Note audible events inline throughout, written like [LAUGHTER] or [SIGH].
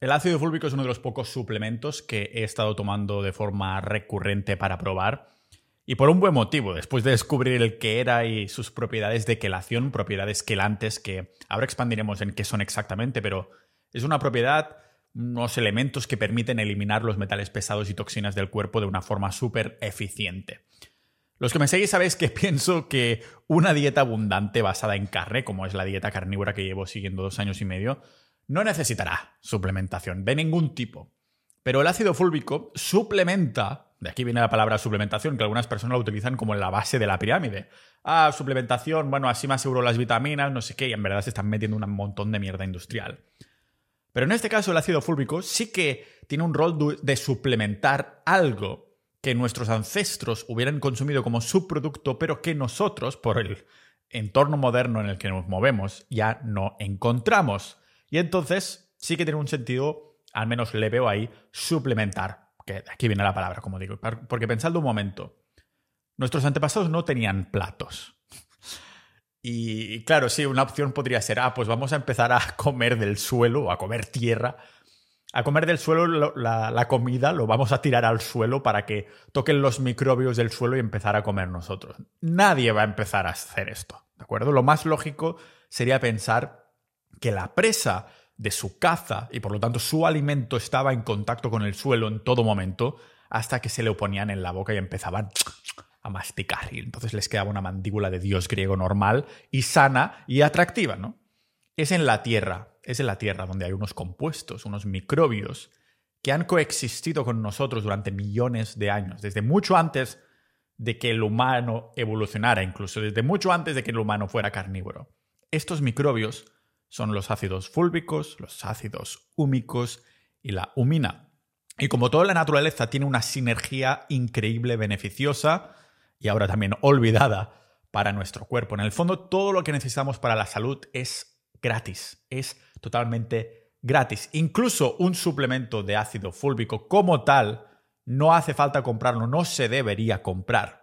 El ácido fúlvico es uno de los pocos suplementos que he estado tomando de forma recurrente para probar. Y por un buen motivo, después de descubrir el que era y sus propiedades de quelación, propiedades quelantes que ahora expandiremos en qué son exactamente, pero es una propiedad, unos elementos que permiten eliminar los metales pesados y toxinas del cuerpo de una forma súper eficiente. Los que me seguís sabéis que [LAUGHS] pienso que una dieta abundante basada en carne, como es la dieta carnívora que llevo siguiendo dos años y medio, no necesitará suplementación de ningún tipo. Pero el ácido fúlvico suplementa, de aquí viene la palabra suplementación, que algunas personas la utilizan como en la base de la pirámide. Ah, suplementación, bueno, así me aseguro las vitaminas, no sé qué, y en verdad se están metiendo un montón de mierda industrial. Pero en este caso el ácido fúlvico sí que tiene un rol de suplementar algo que nuestros ancestros hubieran consumido como subproducto, pero que nosotros, por el entorno moderno en el que nos movemos, ya no encontramos. Y entonces sí que tiene un sentido, al menos le veo ahí, suplementar. Que aquí viene la palabra, como digo. Porque pensando un momento, nuestros antepasados no tenían platos. Y claro, sí, una opción podría ser, ah, pues vamos a empezar a comer del suelo a comer tierra. A comer del suelo la, comida lo vamos a tirar al suelo para que toquen los microbios del suelo y empezar a comer nosotros. Nadie va a empezar a hacer esto, ¿de acuerdo? Lo más lógico sería pensar que la presa de su caza y por lo tanto su alimento estaba en contacto con el suelo en todo momento hasta que se le ponían en la boca y empezaban a masticar y entonces les quedaba una mandíbula de dios griego normal y sana y atractiva, ¿no? Es en la tierra, es en la tierra donde hay unos compuestos, unos microbios que han coexistido con nosotros durante millones de años, desde mucho antes de que el humano evolucionara, incluso desde mucho antes de que el humano fuera carnívoro. Estos microbios son los ácidos fúlvicos, los ácidos húmicos y la humina. Y como toda la naturaleza tiene una sinergia increíble, beneficiosa y ahora también olvidada para nuestro cuerpo. En el fondo, todo lo que necesitamos para la salud es gratis, es totalmente gratis. Incluso un suplemento de ácido fúlvico como tal, no hace falta comprarlo, no se debería comprar.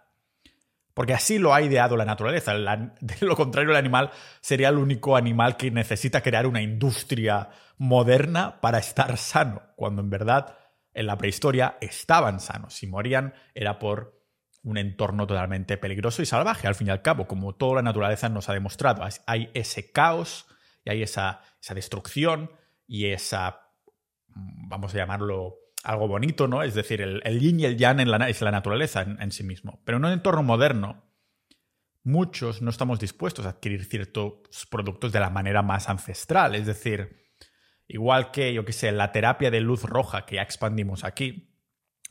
Porque así lo ha ideado la naturaleza. de lo contrario, el animal sería el único animal que necesita crear una industria moderna para estar sano, cuando en verdad en la prehistoria estaban sanos. Si morían era por un entorno totalmente peligroso y salvaje, al fin y al cabo, como toda la naturaleza nos ha demostrado. Hay ese caos y hay esa, esa destrucción y esa, vamos a llamarlo, algo bonito, ¿no? Es decir, el, yin y el yang en la, es la naturaleza en, sí mismo. Pero en un entorno moderno, muchos no estamos dispuestos a adquirir ciertos productos de la manera más ancestral. Es decir, igual que, yo qué sé, la terapia de luz roja que ya expandimos aquí,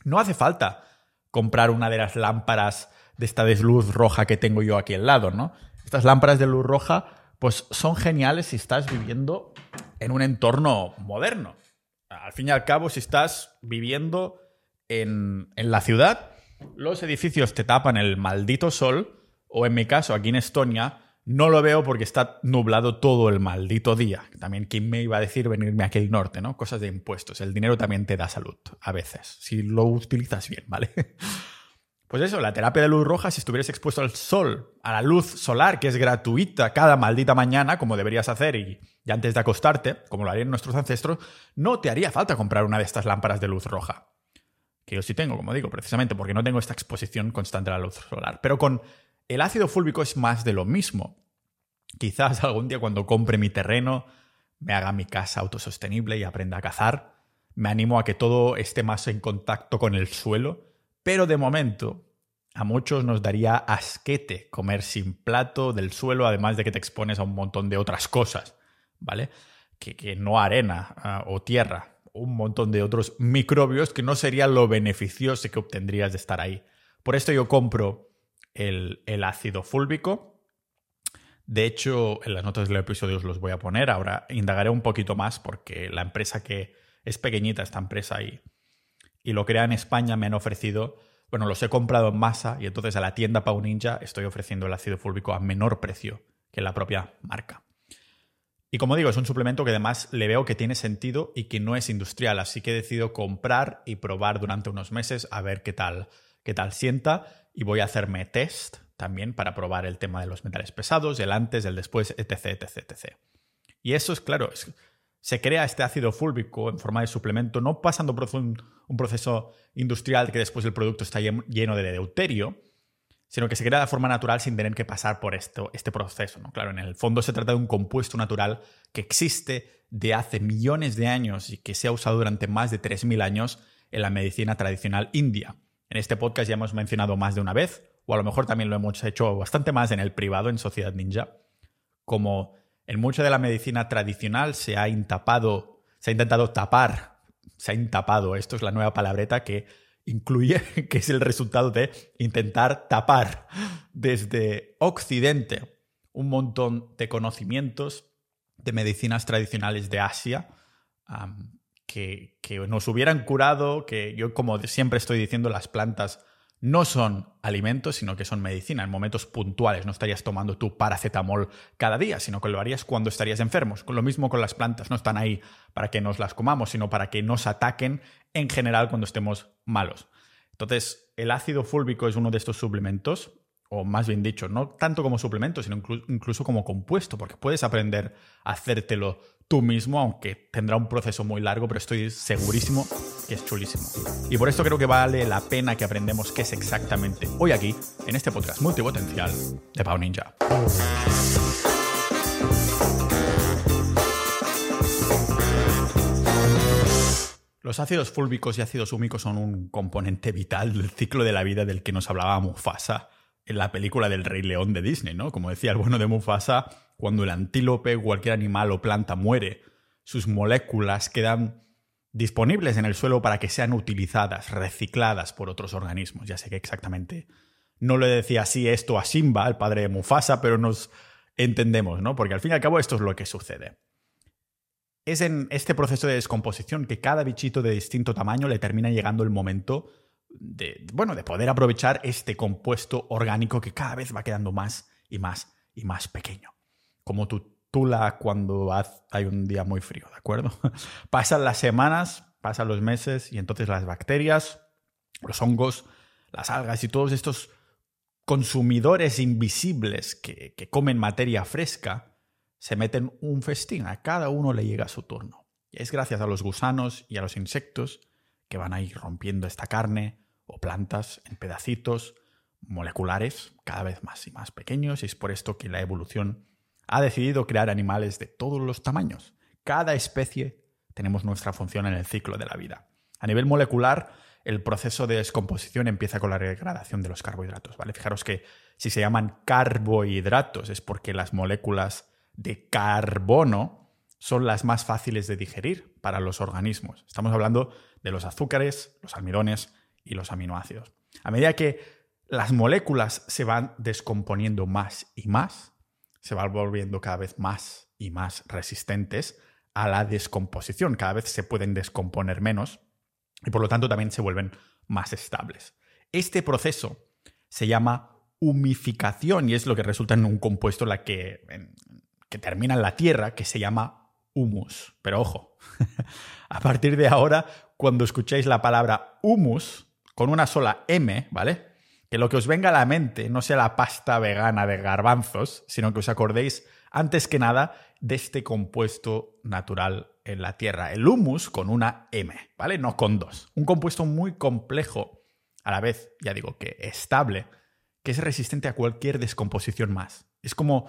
no hace falta comprar una de las lámparas de esta de luz roja que tengo yo aquí al lado, ¿no? Estas lámparas de luz roja, pues son geniales si estás viviendo en un entorno moderno al fin y al cabo, si estás viviendo en, la ciudad, los edificios te tapan el maldito sol, o en mi caso, aquí en Estonia, no lo veo porque está nublado todo el maldito día. También, ¿quién me iba a decir venirme aquí al norte, no? Cosas de impuestos. El dinero también te da salud, a veces, si lo utilizas bien, ¿vale? [LAUGHS] Pues eso, la terapia de luz roja, si estuvieras expuesto al sol, a la luz solar, que es gratuita cada maldita mañana, como deberías hacer, y, antes de acostarte, como lo harían nuestros ancestros, no te haría falta comprar una de estas lámparas de luz roja. Que yo sí tengo, como digo, precisamente porque no tengo esta exposición constante a la luz solar. Pero con el ácido fúlvico es más de lo mismo. Quizás algún día cuando compre mi terreno, me haga mi casa autosostenible y aprenda a cazar, me animo a que todo esté más en contacto con el suelo pero de momento, a muchos nos daría asquete comer sin plato del suelo, además de que te expones a un montón de otras cosas, ¿vale? Que, no arena ah, o tierra, un montón de otros microbios que no sería lo beneficioso que obtendrías de estar ahí. Por esto yo compro el, el ácido fúlvico. De hecho, en las notas del episodio os los voy a poner. Ahora indagaré un poquito más porque la empresa que es pequeñita, esta empresa, y y lo crea en España, me han ofrecido, bueno, los he comprado en masa y entonces a la tienda Pau Ninja estoy ofreciendo el ácido fúlvico a menor precio que la propia marca. Y como digo, es un suplemento que además le veo que tiene sentido y que no es industrial, así que he decidido comprar y probar durante unos meses a ver qué tal, qué tal sienta y voy a hacerme test también para probar el tema de los metales pesados, el antes, el después, etc, etc, etc. Y eso es claro, es, se crea este ácido fúlvico en forma de suplemento, no pasando por un, proceso industrial que después el producto está lleno de deuterio, sino que se crea de forma natural sin tener que pasar por esto, este proceso. ¿no? Claro, en el fondo se trata de un compuesto natural que existe de hace millones de años y que se ha usado durante más de 3.000 años en la medicina tradicional india. En este podcast ya hemos mencionado más de una vez, o a lo mejor también lo hemos hecho bastante más en el privado en Sociedad Ninja, como en mucha de la medicina tradicional se ha intapado, se ha intentado tapar, se ha intapado, esto es la nueva palabreta que incluye, [LAUGHS] que es el resultado de intentar tapar desde Occidente un montón de conocimientos de medicinas tradicionales de Asia que, que, nos hubieran curado, que yo como siempre estoy diciendo, las plantas no son alimentos, sino que son medicina en momentos puntuales. No estarías tomando tu paracetamol cada día, sino que lo harías cuando estarías enfermos. Lo mismo con las plantas, no están ahí para que nos las comamos, sino para que nos ataquen en general cuando estemos malos. Entonces, el ácido fúlvico es uno de estos suplementos, o más bien dicho, no tanto como suplemento, sino incluso como compuesto, porque puedes aprender a hacértelo tú mismo, aunque tendrá un proceso muy largo, pero estoy segurísimo que es chulísimo. Y por esto creo que vale la pena que aprendemos qué es exactamente hoy aquí, en este podcast multipotencial de Pau Ninja. Los ácidos fúlvicos y ácidos húmicos son un componente vital del ciclo de la vida del que nos hablaba Mufasa la película del Rey León de Disney, ¿no? Como decía el bueno de Mufasa, cuando el antílope, cualquier animal o planta muere, sus moléculas quedan disponibles en el suelo para que sean utilizadas, recicladas por otros organismos. Ya sé que exactamente no le decía así esto a Simba, el padre de Mufasa, pero nos entendemos, ¿no? Porque al fin y al cabo esto es lo que sucede. Es en este proceso de descomposición que cada bichito de distinto tamaño le termina llegando el momento de, bueno, de poder aprovechar este compuesto orgánico que cada vez va quedando más y más y más pequeño como tu tula cuando hay un día muy frío, ¿de acuerdo? [LAUGHS] Pasan las semanas, pasan los meses y entonces las bacterias, los hongos, las algas y todos estos consumidores invisibles que, que comen materia fresca se meten un festín, a cada uno le llega su turno. Y es gracias a los gusanos y a los insectos que van a ir rompiendo esta carne o plantas en pedacitos moleculares cada vez más y más pequeños y es por esto que la evolución ha decidido crear animales de todos los tamaños. Cada especie tenemos nuestra función en el ciclo de la vida. A nivel molecular, el proceso de descomposición empieza con la degradación de los carbohidratos, ¿vale? Fijaros que si se llaman carbohidratos es porque las moléculas de carbono son las más fáciles de digerir para los organismos. Estamos hablando de los azúcares, los almidones y los aminoácidos. A medida que las moléculas se van descomponiendo más y más, se van volviendo cada vez más y más resistentes a la descomposición. Cada vez se pueden descomponer menos y por lo tanto también se vuelven más estables. Este proceso se llama humificación y es lo que resulta en un compuesto la que, que termina en la tierra que se llama humus. Pero ojo, [LAUGHS] a partir de ahora, cuando escuchéis la palabra humus con una sola M, ¿vale? que lo que os venga a la mente no sea la pasta vegana de garbanzos, sino que os acordéis antes que nada de este compuesto natural en la Tierra, el humus con una M, ¿vale? No con dos. Un compuesto muy complejo, a la vez, ya digo, que estable, que es resistente a cualquier descomposición más. Es como,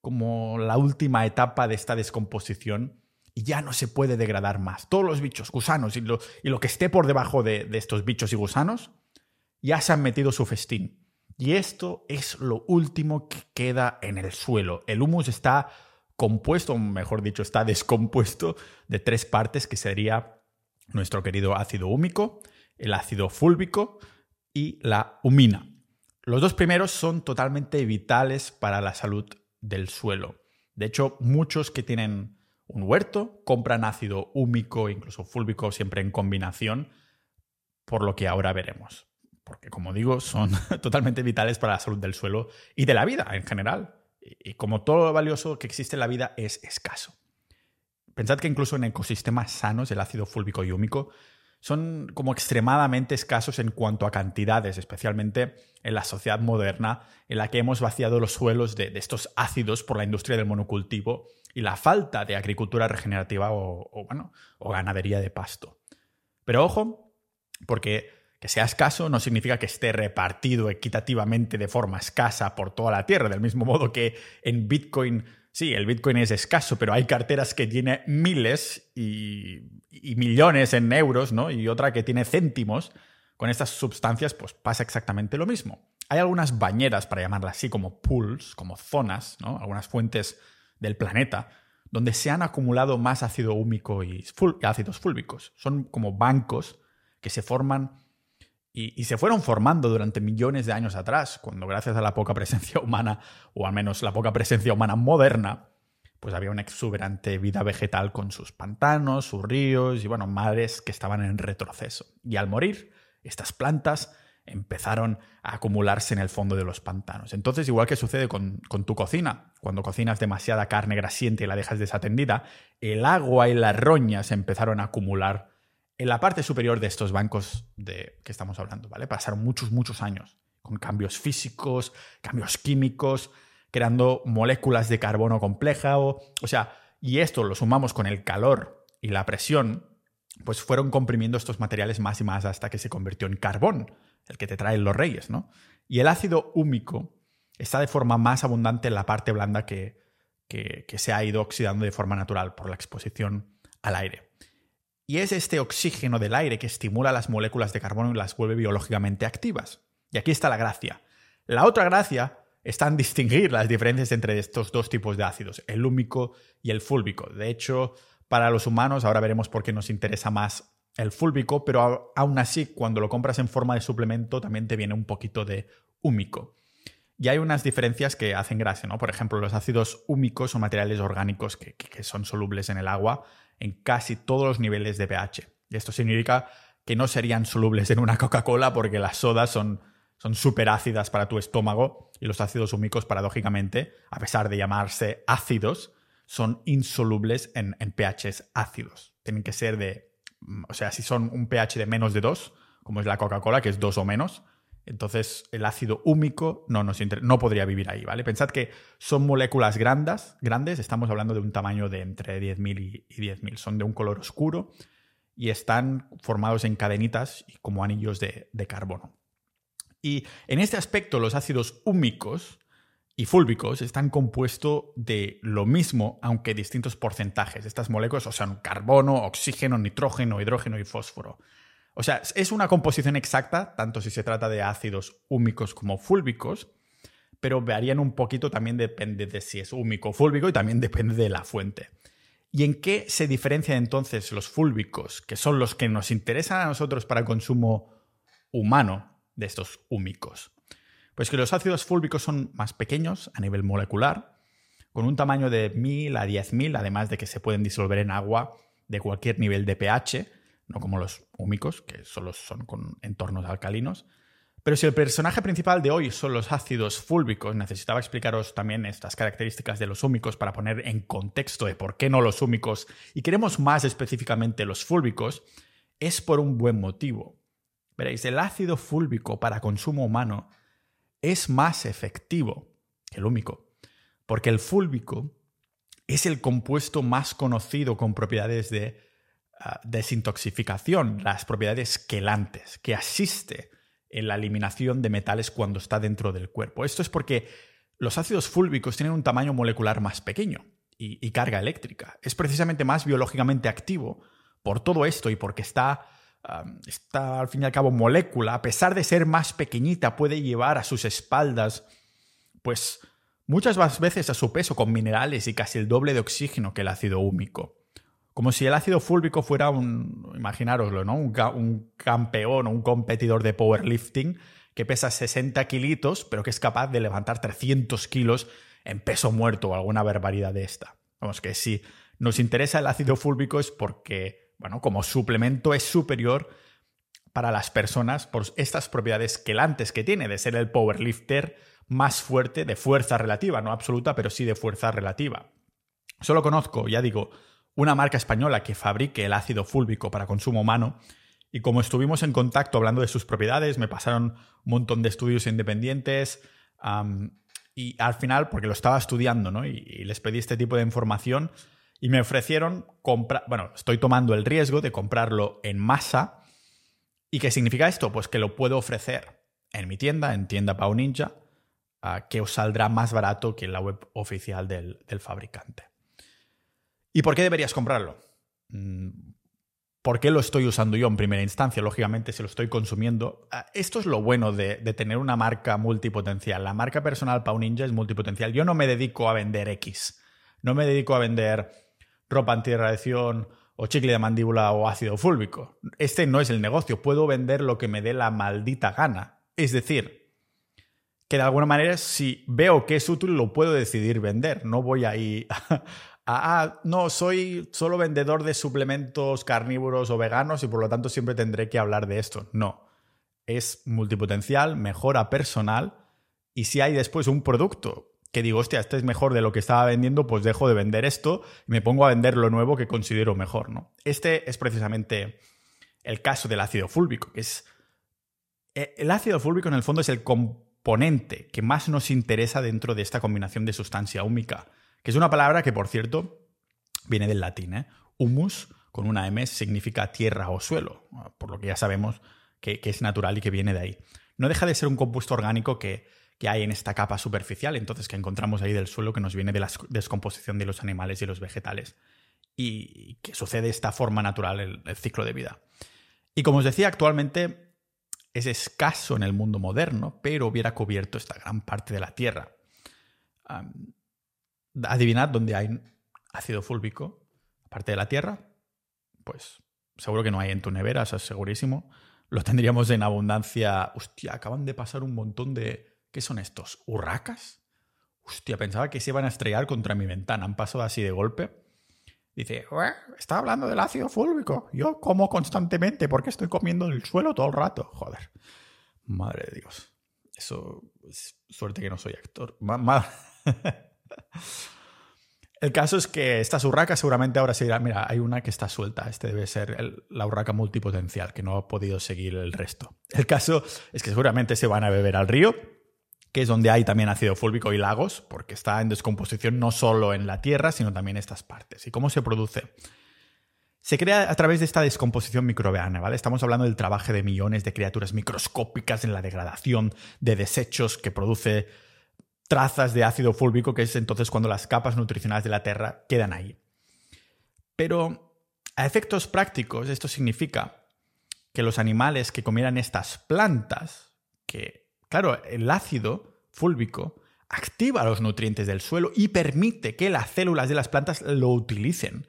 como la última etapa de esta descomposición y ya no se puede degradar más. Todos los bichos, gusanos y lo, y lo que esté por debajo de, de estos bichos y gusanos ya se han metido su festín. Y esto es lo último que queda en el suelo. El humus está compuesto, mejor dicho, está descompuesto de tres partes que sería nuestro querido ácido húmico, el ácido fúlvico y la humina. Los dos primeros son totalmente vitales para la salud del suelo. De hecho, muchos que tienen un huerto compran ácido húmico, incluso fúlvico, siempre en combinación, por lo que ahora veremos porque como digo, son [LAUGHS] totalmente vitales para la salud del suelo y de la vida en general. Y como todo lo valioso que existe en la vida es escaso. Pensad que incluso en ecosistemas sanos el ácido fúlvico y húmico son como extremadamente escasos en cuanto a cantidades, especialmente en la sociedad moderna en la que hemos vaciado los suelos de, estos ácidos por la industria del monocultivo y la falta de agricultura regenerativa o, bueno, o ganadería de pasto. Pero ojo, porque que sea escaso no significa que esté repartido equitativamente de forma escasa por toda la Tierra, del mismo modo que en Bitcoin sí, el Bitcoin es escaso, pero hay carteras que tiene miles y, millones en euros, ¿no? Y otra que tiene céntimos. Con estas sustancias, pues pasa exactamente lo mismo. Hay algunas bañeras, para llamarlas así, como pools, como zonas, ¿no? Algunas fuentes del planeta, donde se han acumulado más ácido húmico y ácidos fúlbicos. Son como bancos que se forman y, se fueron formando durante millones de años atrás, cuando gracias a la poca presencia [LAUGHS] humana, o al menos la poca presencia humana moderna, pues había una exuberante vida vegetal con sus pantanos, sus ríos y, bueno, mares que estaban en retroceso. Y al morir, estas plantas empezaron a acumularse en el fondo de los pantanos. Entonces, igual que sucede con, con, tu cocina, cuando cocinas demasiada carne grasiente y la dejas desatendida, el agua y las roñas empezaron a acumular en la parte superior de estos bancos de que estamos hablando, ¿vale? Pasaron muchos, muchos años con cambios físicos, cambios químicos, creando moléculas de carbono compleja, o, o sea, y esto lo sumamos con el calor y la presión, pues fueron comprimiendo estos materiales más y más hasta que se convirtió en carbón, el que te traen los reyes, ¿no? Y el ácido húmico está de forma más abundante en la parte blanda que, que, que se ha ido oxidando de forma natural por la exposición al aire. Y es este oxígeno del aire que estimula las moléculas de carbono y las vuelve biológicamente activas. Y aquí está la gracia. La otra gracia está en distinguir las diferencias entre estos dos tipos de ácidos, el húmico y el fúlbico. De hecho, para los humanos, ahora veremos por qué nos interesa más el fúlbico, pero aún así, cuando lo compras en forma de suplemento, también te viene un poquito de húmico. Y hay unas diferencias que hacen gracia, ¿no? Por ejemplo, los ácidos húmicos son materiales orgánicos que son solubles en el agua en casi todos los niveles de pH. Esto significa que no serían solubles en una Coca-Cola porque las sodas son son súper ácidas para tu estómago y los ácidos húmicos, paradójicamente, a pesar de llamarse ácidos, son insolubles en, en pHs ácidos. Tienen que ser de, o sea, si son un pH de menos de 2, como es la Coca-Cola, que es 2 o menos, entonces el ácido húmico no, nos no podría vivir ahí, ¿vale? Pensad que son moléculas grandes, grandes, estamos hablando de un tamaño de entre 10.000 y 10.000, son de un color oscuro y están formados en cadenitas y como anillos de, carbono. Y en este aspecto los ácidos húmicos y fúlbicos están compuestos de lo mismo, aunque distintos porcentajes. Estas moléculas, o sea, carbono, oxígeno, nitrógeno, hidrógeno y fósforo. O sea, es una composición exacta, tanto si se trata de ácidos húmicos como fúlbicos, pero varían un poquito, también depende de si es húmico o fúlbico y también depende de la fuente. ¿Y en qué se diferencian entonces los fúlbicos, que son los que nos interesan a nosotros para el consumo humano de estos húmicos? Pues que los ácidos fúlbicos son más pequeños a nivel molecular, con un tamaño de 1000 a 10000, además de que se pueden disolver en agua de cualquier nivel de pH, no como los húmicos, que solo son con entornos alcalinos. Pero si el personaje principal de hoy son los ácidos fúlbicos, necesitaba explicaros también estas características de los húmicos para poner en contexto de por qué no los húmicos y queremos más específicamente los fúlbicos, es por un buen motivo. Veréis, el ácido fúlbico para consumo humano es más efectivo que el húmico, porque el fúlbico es el compuesto más conocido con propiedades de Ah, desintoxicación, las propiedades quelantes, que asiste en la eliminación de metales cuando está dentro del cuerpo. Esto es porque los ácidos fúlbicos tienen un tamaño molecular más pequeño y, carga eléctrica. Es precisamente más biológicamente activo por todo esto y porque está, está, al fin y al cabo, molécula, a pesar de ser más pequeñita, puede llevar a sus espaldas, pues muchas veces a su peso con minerales y casi el doble de oxígeno que el ácido húmico. Como si el ácido fúlbico fuera un, imaginároslo, ¿no? Un, campeón o un competidor de powerlifting que pesa 60 kilitos, pero que es capaz de levantar 300 kilos en peso muerto o alguna barbaridad de esta. Vamos, que si nos interesa el ácido fúlbico es porque, bueno, como suplemento es superior para las personas por estas propiedades quelantes que tiene de ser el powerlifter más fuerte de fuerza relativa, no absoluta, pero sí de fuerza relativa. Solo conozco, ya digo, una marca española que fabrique el ácido fúlbico para consumo humano Y como estuvimos en contacto hablando de sus propiedades, me pasaron un montón de estudios independientes. y al final, porque lo estaba estudiando, ¿no? Y, les pedí este tipo de información y me ofrecieron comprar. Bueno, estoy tomando el riesgo de comprarlo en masa. ¿Y qué significa esto? Pues que lo puedo ofrecer en mi tienda, en tienda Pau Ninja, que os saldrá más barato que en la web oficial del, fabricante. ¿Y por qué deberías comprarlo? Mm, ¿Por qué lo estoy usando yo en primera instancia? Lógicamente, si lo estoy consumiendo. Ah, esto es lo bueno de, tener una marca multipotencial. La marca personal Pau Ninja es multipotencial. Yo no me dedico a vender X. No me dedico a vender ropa antirradiación o chicle de mandíbula o ácido fúlvico. Este no es el negocio. Puedo vender lo que me dé la maldita gana. Es decir, que de alguna manera si veo que es útil lo puedo decidir vender. No voy ahí [LAUGHS] a, ah, no, soy solo vendedor de suplementos carnívoros o veganos y por lo tanto siempre tendré que hablar de esto. No, es multipotencial, mejora personal y si hay después un producto que digo, hostia, este es mejor de lo que estaba vendiendo, pues dejo de vender esto y me pongo a vender lo nuevo que considero mejor, ¿no? Este es precisamente el caso del ácido fúlvico, que es... Eh, el ácido fúlvico en el fondo es el componente que más nos interesa dentro de esta combinación de sustancia húmica, que es una palabra que, por cierto, viene del latín. ¿eh? Humus, con una M, significa tierra o suelo, por lo que ya sabemos que, es natural y que viene de ahí. No deja de ser un compuesto orgánico que, hay en esta capa superficial, entonces que encontramos ahí del suelo que nos viene de la descomposición de los animales y los vegetales y que sucede de esta forma natural el, el ciclo de vida. Y como os decía, actualmente es escaso en el mundo moderno, pero hubiera cubierto esta gran parte de la Tierra. Adivinad dónde hay ácido fúlvico, aparte de la Tierra. Pues seguro que no hay en tu nevera, eso es segurísimo. Lo tendríamos en abundancia. Hostia, acaban de pasar un montón de. ¿Qué son estos? ¿Urracas? Hostia, pensaba que se iban a estrellar contra mi ventana. Han pasado así de golpe. Dice, está hablando del ácido fúlvico. Yo como constantemente porque estoy comiendo el suelo todo el rato. Joder. Madre de Dios. Eso es suerte que no soy actor. [LAUGHS] el caso es que estas urracas seguramente ahora se dirán, mira, hay una que está suelta. Este debe ser la urraca multipotencial, que no ha podido seguir el resto. El caso es que seguramente se van a beber al río que es donde hay también ácido fúlvico y lagos, porque está en descomposición no solo en la Tierra, sino también en estas partes. ¿Y cómo se produce? Se crea a través de esta descomposición microbiana, ¿vale? Estamos hablando del trabajo de millones de criaturas microscópicas en la degradación de desechos que produce trazas de ácido fúlvico, que es entonces cuando las capas nutricionales de la Tierra quedan ahí. Pero a efectos prácticos, esto significa que los animales que comieran estas plantas, que Claro, el ácido fúlvico activa los nutrientes del suelo y permite que las células de las plantas lo utilicen.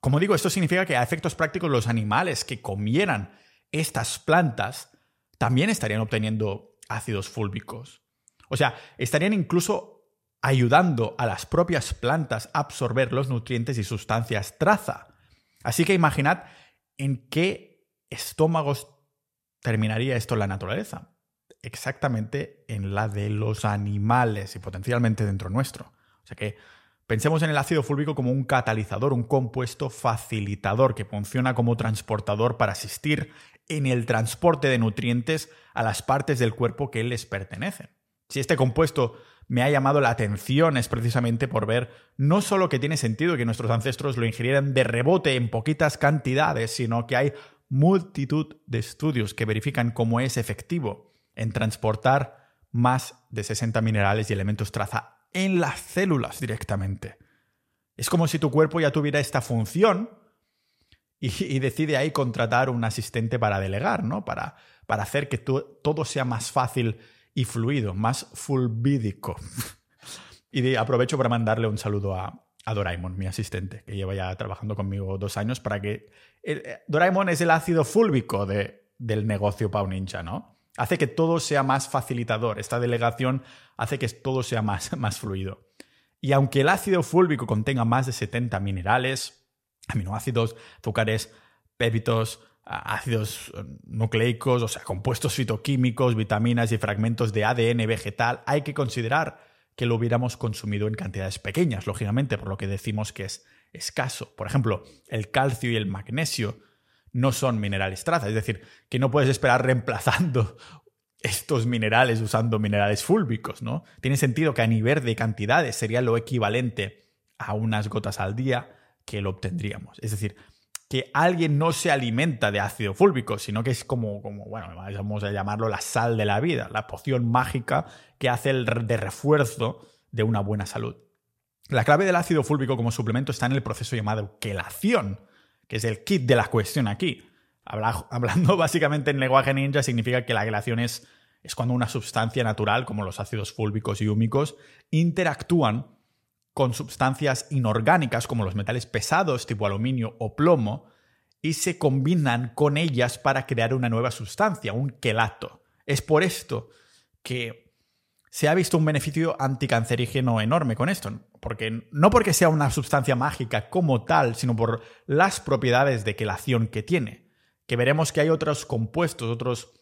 Como digo, esto significa que a efectos prácticos los animales que comieran estas plantas también estarían obteniendo ácidos fúlvicos. O sea, estarían incluso ayudando a las propias plantas a absorber los nutrientes y sustancias traza. Así que imaginad en qué estómagos terminaría esto en la naturaleza exactamente en la de los animales y potencialmente dentro nuestro. O sea que pensemos en el ácido fúlvico como un catalizador, un compuesto facilitador que funciona como transportador para asistir en el transporte de nutrientes a las partes del cuerpo que les pertenecen. Si este compuesto me ha llamado la atención es precisamente por ver no solo que tiene sentido que nuestros ancestros lo ingirieran de rebote en poquitas cantidades, sino que hay multitud de estudios que verifican cómo es efectivo en transportar más de 60 minerales y elementos traza en las células directamente. Es como si tu cuerpo ya tuviera esta función y, decide ahí contratar un asistente para delegar, ¿no? Para, para hacer que todo sea más fácil y fluido, más fulvídico. [LAUGHS] y aprovecho para mandarle un saludo a, Doraemon, mi asistente, que lleva ya trabajando conmigo dos años para que... Eh, Doraemon es el ácido fúlvico de, del negocio Pau ¿no? hace que todo sea más facilitador. Esta delegación hace que todo sea más, [LAUGHS] más fluido. Y aunque el ácido fúlvico contenga más de 70 minerales, aminoácidos, azúcares, péptidos, ácidos eh, nucleicos, o sea, compuestos fitoquímicos, vitaminas y fragmentos de ADN vegetal, hay que considerar que lo hubiéramos consumido en cantidades pequeñas, lógicamente, por lo que decimos que es escaso. Por ejemplo, el calcio y el magnesio no son minerales traza. Es decir, que no puedes esperar reemplazando estos minerales usando minerales fúlbicos, ¿no? Tiene sentido que a nivel de cantidades sería lo equivalente a unas gotas al día que lo obtendríamos. Es decir, que alguien no se alimenta de ácido fúlbico, sino que es como, como, bueno, vamos a llamarlo la sal de la vida, la poción mágica que hace el de refuerzo de una buena salud. La clave del ácido fúlbico como suplemento está en el proceso llamado quelación, que es el kit de la cuestión aquí. hablando [LAUGHS] básicamente en lenguaje ninja, significa que la quelación es, es cuando una sustancia natural, como los ácidos fúlbicos y húmicos, interactúan con sustancias inorgánicas como los metales pesados tipo aluminio o plomo y se combinan con ellas para crear una nueva sustancia, un quelato. Es por esto que se ha visto un beneficio anticancerígeno enorme con esto, porque no porque sea una sustancia mágica como tal, sino por las propiedades de quelación que tiene. Que veremos que hay otros compuestos, otros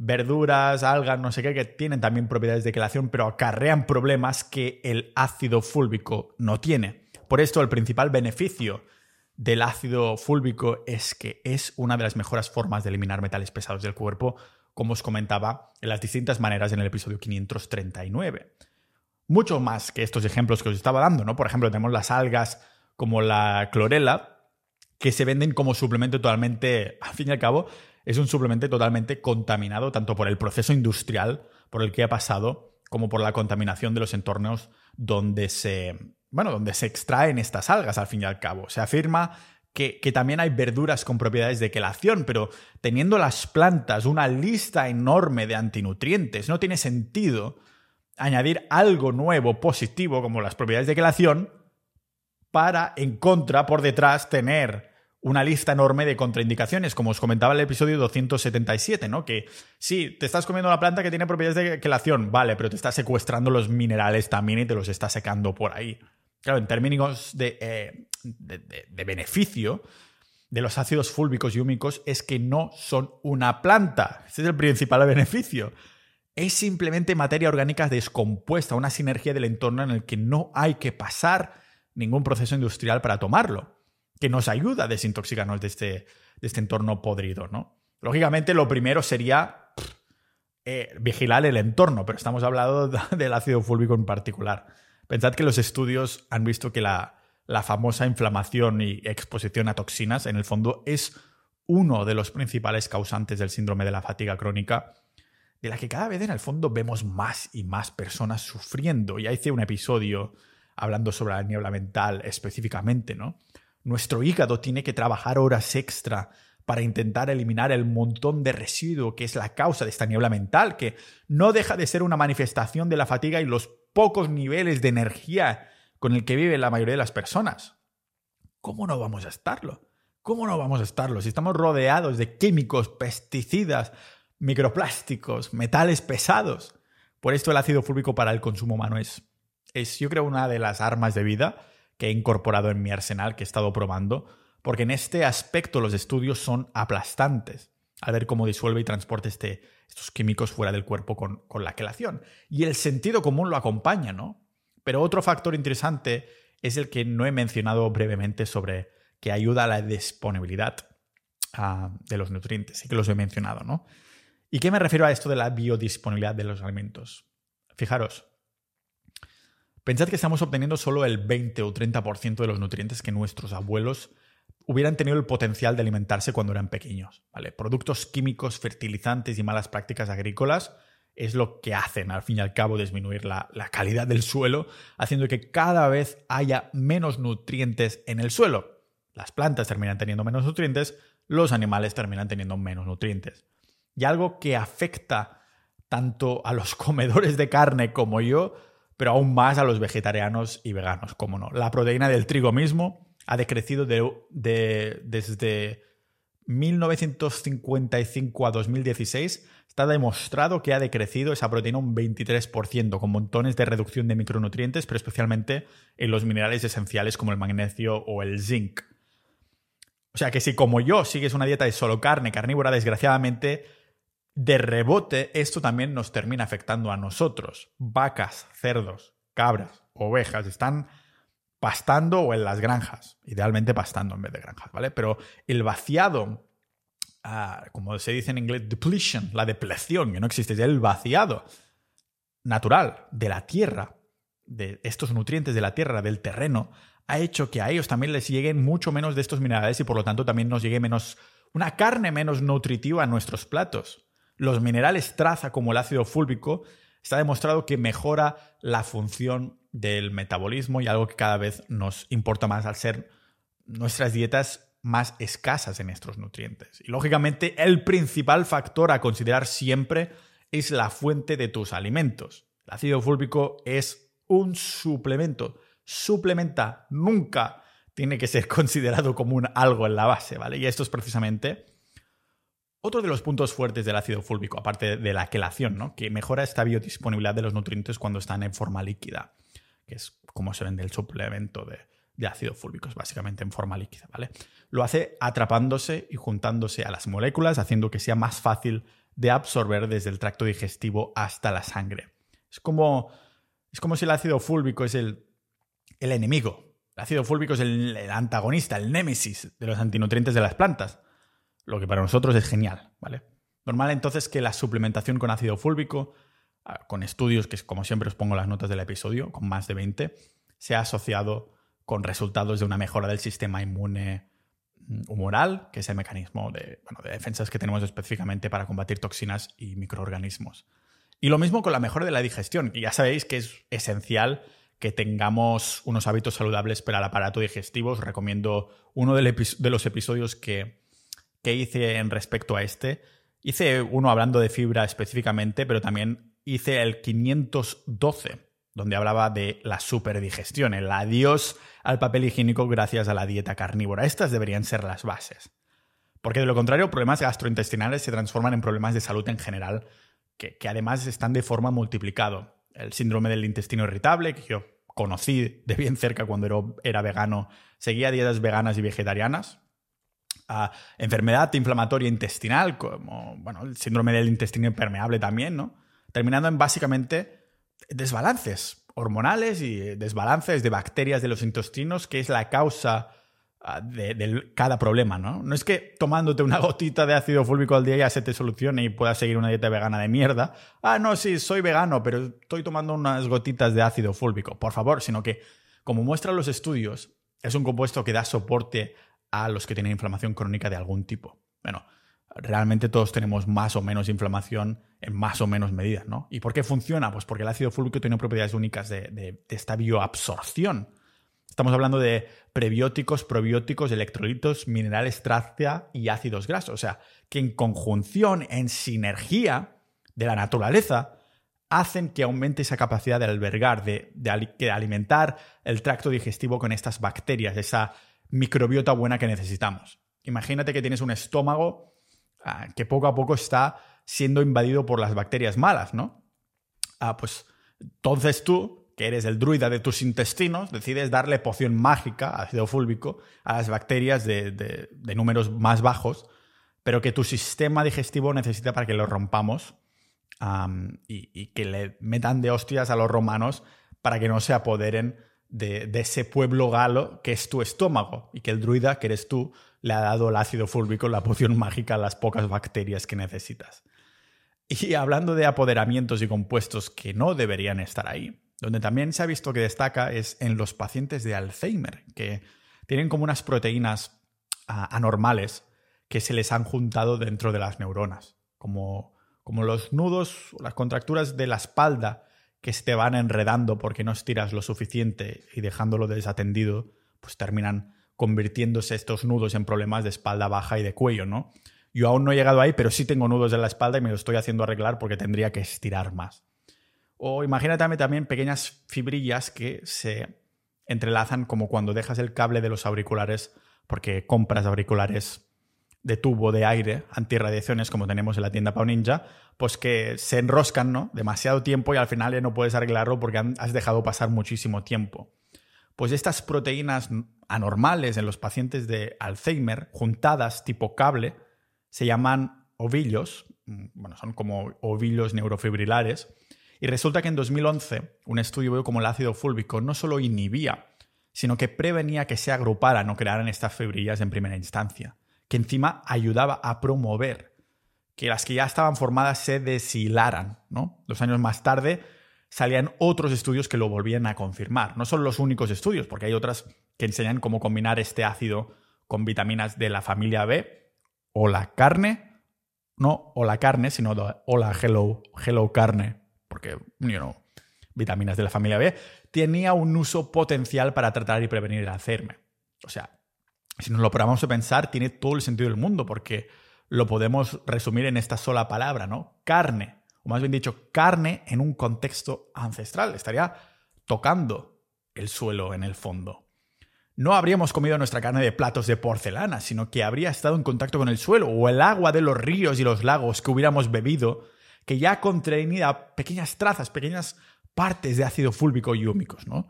verduras, algas, no sé qué, que tienen también propiedades de quelación, pero acarrean problemas que el ácido fúlbico no tiene. Por esto, el principal beneficio del ácido fúlbico es que es una de las mejores formas de eliminar metales pesados del cuerpo, como os comentaba en las distintas maneras en el episodio 539. Mucho más que estos ejemplos que os estaba dando, ¿no? Por ejemplo, tenemos las algas como la clorela, que se venden como suplemento totalmente, al fin y al cabo, es un suplemento totalmente contaminado tanto por el proceso industrial por el que ha pasado como por la contaminación de los entornos donde se, bueno, donde se extraen estas algas al fin y al cabo. Se afirma que, que, también hay verduras con propiedades de quelación, pero teniendo las plantas una lista enorme de antinutrientes, no tiene sentido añadir algo nuevo, positivo, como las propiedades de quelación, para en contra, por detrás, tener una lista enorme de contraindicaciones, como os comentaba en el episodio 277, ¿no? Que sí, te estás comiendo una planta que tiene propiedades de quelación, vale, pero te está secuestrando los minerales también y te los está secando por ahí. Claro, en términos de, eh, de beneficio de los ácidos fúlbicos y húmicos es que no son una planta. Ese es el principal beneficio. Es simplemente materia orgánica descompuesta, una sinergia del entorno en el que no hay que pasar ningún proceso industrial para tomarlo que nos ayuda a desintoxicarnos de este, de este entorno podrido, ¿no? Lógicamente, lo primero sería eh, vigilar el entorno, pero estamos hablando [LAUGHS] del ácido fúlvico en particular. Pensad que los estudios han visto que la, la famosa inflamación y exposición a toxinas, en el fondo, es uno de los principales causantes del síndrome de la fatiga crónica, de la que cada vez en el fondo vemos más y más personas sufriendo. Ya hice un episodio hablando sobre la niebla mental específicamente, ¿no? Nuestro hígado tiene que trabajar horas extra para intentar eliminar el montón de residuo que es la causa de esta niebla mental, que no deja de ser una manifestación de la fatiga y los pocos niveles de energía con el que vive la mayoría de las personas. ¿Cómo no vamos a estarlo? ¿Cómo no vamos a estarlo si estamos rodeados de químicos, pesticidas, microplásticos, metales pesados? Por esto el ácido fúlvico para el consumo humano es, es yo creo, una de las armas de vida que he incorporado en mi arsenal, que he estado probando, porque en este aspecto los estudios son aplastantes al ver cómo disuelve y transporta este, estos químicos fuera del cuerpo con, la quelación. Y el sentido común lo acompaña, ¿no? Pero otro factor interesante es el que no he mencionado brevemente sobre que ayuda a la disponibilidad ah, de los nutrientes. Sí que los he mencionado, ¿no? ¿Y qué me refiero a esto de la biodisponibilidad de los alimentos? Fijaros, Pensad que estamos obteniendo solo el 20 o 30% de los nutrientes que nuestros abuelos hubieran tenido el potencial de alimentarse cuando eran pequeños. ¿vale? Productos químicos, fertilizantes y malas prácticas agrícolas es lo que hacen, al fin y al cabo, disminuir la, la calidad del suelo, haciendo que cada vez haya menos nutrientes en el suelo. Las plantas terminan teniendo menos nutrientes, los animales terminan teniendo menos nutrientes. Y algo que afecta tanto a los [LAUGHS] comedores de carne como yo pero aún más a los vegetarianos y veganos, como no. La proteína del trigo mismo ha decrecido de, desde 1955 a 2016. Está demostrado que ha decrecido esa proteína un 23%, con montones de reducción de micronutrientes, pero especialmente en los minerales esenciales como el magnesio o el zinc. O sea que si como yo sigues una dieta de solo carne, carnívora, desgraciadamente de rebote, esto también nos termina afectando a nosotros. Vacas, cerdos, cabras, ovejas están pastando o en las granjas, idealmente pastando en vez de granjas, ¿vale? Pero el vaciado ah, como se dice en inglés, depletion, la depleción, que no existe, es el vaciado natural de la tierra, de estos nutrientes de la tierra, del terreno, ha hecho que a ellos también les lleguen mucho menos de estos minerales y por lo tanto también nos llegue menos, una carne menos nutritiva a nuestros platos. Los minerales traza como el ácido fúlvico está demostrado que mejora la función del metabolismo y algo que cada vez nos importa más al ser nuestras dietas más escasas en estos nutrientes. Y lógicamente el principal factor a considerar siempre es la fuente de tus alimentos. El ácido fúlvico es un suplemento. Suplementa, nunca tiene que ser [LAUGHS] considerado como un algo en la base, ¿vale? Y esto es precisamente otro de los puntos fuertes del ácido fúlvico, aparte de la quelación, ¿no? Que mejora esta biodisponibilidad de los nutrientes cuando están en forma líquida, que es como se vende el suplemento de, ácido fúlvico, es básicamente en forma líquida, ¿vale? Lo hace atrapándose y juntándose a las moléculas, haciendo que sea más fácil de absorber desde el tracto digestivo hasta la sangre. Es como, es como si el ácido fúlvico es el, el enemigo. El ácido fúlvico es el, antagonista, el némesis de los antinutrientes de las plantas. Lo que para nosotros es genial, ¿vale? Normal entonces que la suplementación con ácido fúlvico, ah, con estudios que como siempre os pongo las notas del episodio, con más de 20, se ha asociado con resultados de una mejora del sistema inmune humoral, que es el mecanismo de, defensas que tenemos específicamente para combatir toxinas y microorganismos. Y lo mismo con la mejora de la digestión, que ya sabéis que es esencial que tengamos unos hábitos saludables para el aparato digestivo. Os recomiendo uno de los episodios que, que hice en respecto a este. Hice uno hablando de fibra específicamente, pero también hice el 512 donde hablaba de la superdigestión, el adiós al papel higiénico gracias a la dieta carnívora. Estas deberían ser las bases. Porque de lo contrario, problemas gastrointestinales se transforman en problemas de salud en general, que, además están de forma multiplicado. El síndrome del intestino irritable, que yo conocí de bien cerca cuando era, vegano, seguía dietas veganas y vegetarianas. Enfermedad inflamatoria intestinal, como bueno, el síndrome del intestino impermeable también, ¿no? Terminando en básicamente desbalances hormonales y desbalances de bacterias de los intestinos, que es la causa ah, de, cada problema, ¿no? No es que tomándote una [LAUGHS] gotita de ácido fúlvico al día ya se te solucione y puedas seguir una dieta vegana de mierda. Ah, no, sí, soy vegano, pero estoy tomando unas gotitas de ácido fúlvico. Por favor, sino que, como muestran los estudios, es un compuesto que da soporte a los que tienen inflamación crónica de algún tipo. Bueno, realmente todos tenemos más o menos inflamación en más o menos medidas, ¿no? ¿Y por qué funciona? Pues porque el ácido fúlvico tiene propiedades únicas de, esta bioabsorción. Estamos hablando de prebióticos, probióticos, electrolitos, minerales, tráctea y ácidos grasos. O sea, que en conjunción, en sinergia de la naturaleza, hacen que aumente esa capacidad de albergar, de, de alimentar el tracto digestivo con estas bacterias, esa microbiota buena que necesitamos. Imagínate que tienes un estómago Ah, que poco a poco está siendo invadido por las bacterias malas, ¿no? Ah, pues entonces tú, que eres el druida de tus intestinos, decides darle poción mágica, ácido fúlvico, a las bacterias de, números más bajos, pero que tu sistema digestivo necesita para que lo rompamos y, que le metan de hostias a los romanos para que no se apoderen de, ese pueblo galo que es tu estómago y que el druida, que eres tú, le ha dado el ácido fúlvico, la poción mágica, las pocas bacterias que necesitas. Y hablando de apoderamientos y compuestos que no deberían estar ahí, donde también se ha visto que destaca es en los pacientes de Alzheimer, que tienen como unas proteínas ah, anormales que se les han juntado dentro de las neuronas, como, como los nudos, las contracturas de la espalda que se te van enredando porque no estiras lo suficiente y dejándolo desatendido, pues terminan convirtiéndose estos nudos en problemas de espalda baja y de cuello, ¿no? Yo aún no he llegado ahí, pero sí tengo nudos en la espalda y me lo estoy haciendo arreglar porque tendría que estirar más. O imagínate también pequeñas fibrillas que se entrelazan como cuando dejas el cable de los auriculares porque compras auriculares de tubo de aire antirradiaciones como tenemos en la tienda Pau Ninja, pues que se enroscan ¿no? demasiado tiempo y al final ya no puedes arreglarlo porque has dejado pasar muchísimo tiempo. Pues estas proteínas anormales en los pacientes de Alzheimer, juntadas tipo cable, se llaman ovillos, mm, bueno, son como ovillos neurofibrilares, y resulta que en 2011 un estudio vio como el ácido fúlvico no solo inhibía, sino que prevenía que se agruparan o crearan estas fibrillas en primera instancia, que encima ayudaba a promover que las que ya estaban formadas se deshilaran. ¿no? Dos años más tarde salían otros estudios que lo volvían a confirmar. No son los únicos estudios, porque hay otras que enseñan cómo combinar este ácido con vitaminas de la familia B o la carne, no o la carne, sino o la hello, hello carne, porque, you vitaminas de la familia B, tenía un uso potencial para tratar y prevenir el Alzheimer. O sea, si nos lo probamos a pensar, tiene todo el sentido del mundo, porque lo podemos resumir en esta sola palabra, ¿no? Carne, o más bien dicho, carne en un contexto ancestral. Estaría tocando el suelo en el fondo. No habríamos comido nuestra carne de platos de porcelana, sino que habría estado en contacto con el suelo o el agua de los ríos y los lagos que hubiéramos bebido, que ya contenía pequeñas trazas, pequeñas partes de ácido fúlvico y húmicos, ¿no?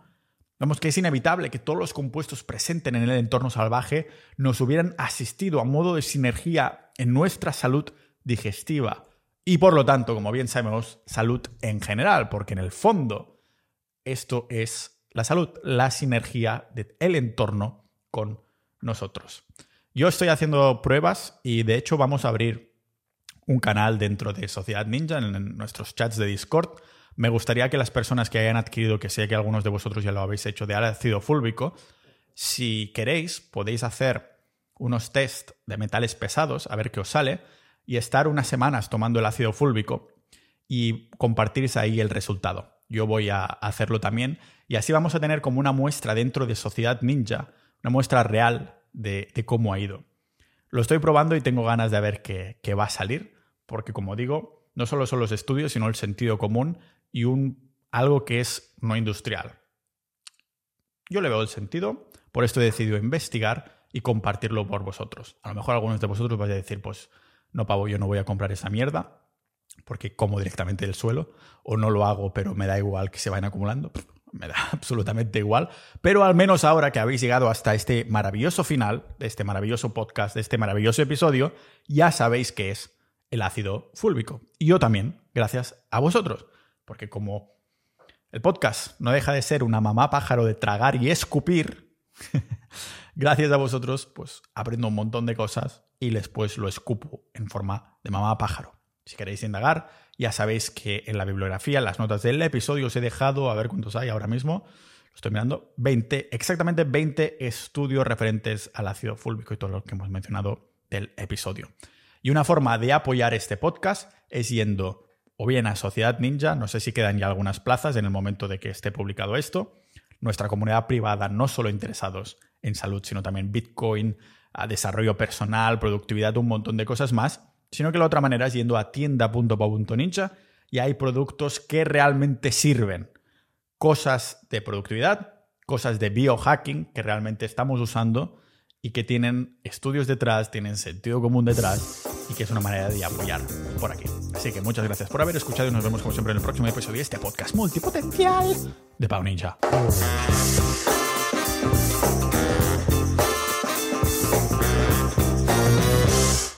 Vemos que es inevitable que todos los compuestos presentes en el entorno salvaje nos hubieran asistido a modo de sinergia en nuestra salud digestiva y por lo tanto, como bien sabemos, salud en general, porque en el fondo esto es la salud, la sinergia del entorno con nosotros. Yo estoy haciendo pruebas y de hecho vamos a abrir un canal dentro de Sociedad Ninja en nuestros chats de Discord me gustaría que las personas que hayan adquirido, que sé que algunos de vosotros ya lo habéis hecho, de ácido fúlvico, si queréis, podéis hacer unos test de metales pesados, a ver qué os sale, y estar unas semanas tomando el ácido fúlvico y compartirse ahí el resultado. Yo voy a hacerlo también y así vamos a tener como una muestra dentro de Sociedad Ninja, una muestra real de, cómo ha ido. Lo estoy probando y tengo ganas de ver qué, qué va a salir, porque como digo, no solo son los estudios, sino el sentido común y un, algo que es no industrial. Yo le veo el sentido, por esto he decidido investigar y compartirlo por vosotros. A lo mejor algunos de vosotros vais a decir, pues no pavo, yo no voy a comprar esa mierda porque como directamente del suelo, o no lo hago, pero me da igual que se vayan acumulando, me da [LAUGHS] absolutamente igual, pero al menos ahora que habéis llegado hasta este maravilloso final, de este maravilloso podcast, de este maravilloso episodio, ya sabéis qué es el ácido fúlvico. Y yo también, gracias a vosotros. Porque como el podcast no deja de ser una mamá pájaro de tragar y escupir, [LAUGHS] gracias a vosotros, pues aprendo un montón de cosas y después lo escupo en forma de mamá pájaro. Si queréis indagar, ya sabéis que en la bibliografía, en las notas del episodio, os he dejado, a ver cuántos hay ahora mismo, lo estoy mirando, 20, exactamente 20 estudios referentes al ácido fúlvico y todo lo que hemos mencionado del episodio. Y una forma de apoyar este podcast es yendo o bien a Sociedad Ninja, no sé si quedan ya algunas plazas en el momento de que esté publicado esto, nuestra comunidad privada, no solo interesados en salud, sino también Bitcoin, desarrollo personal, productividad, un montón de cosas más, sino que la otra manera es yendo a tienda.pau.ninja y hay productos que realmente sirven. Cosas de productividad, cosas de biohacking que realmente estamos usando y que tienen estudios detrás, tienen sentido común detrás y que es una manera de apoyar por aquí. Así que muchas gracias por haber escuchado y nos vemos como siempre en el próximo episodio de este podcast multipotencial de Pau Ninja.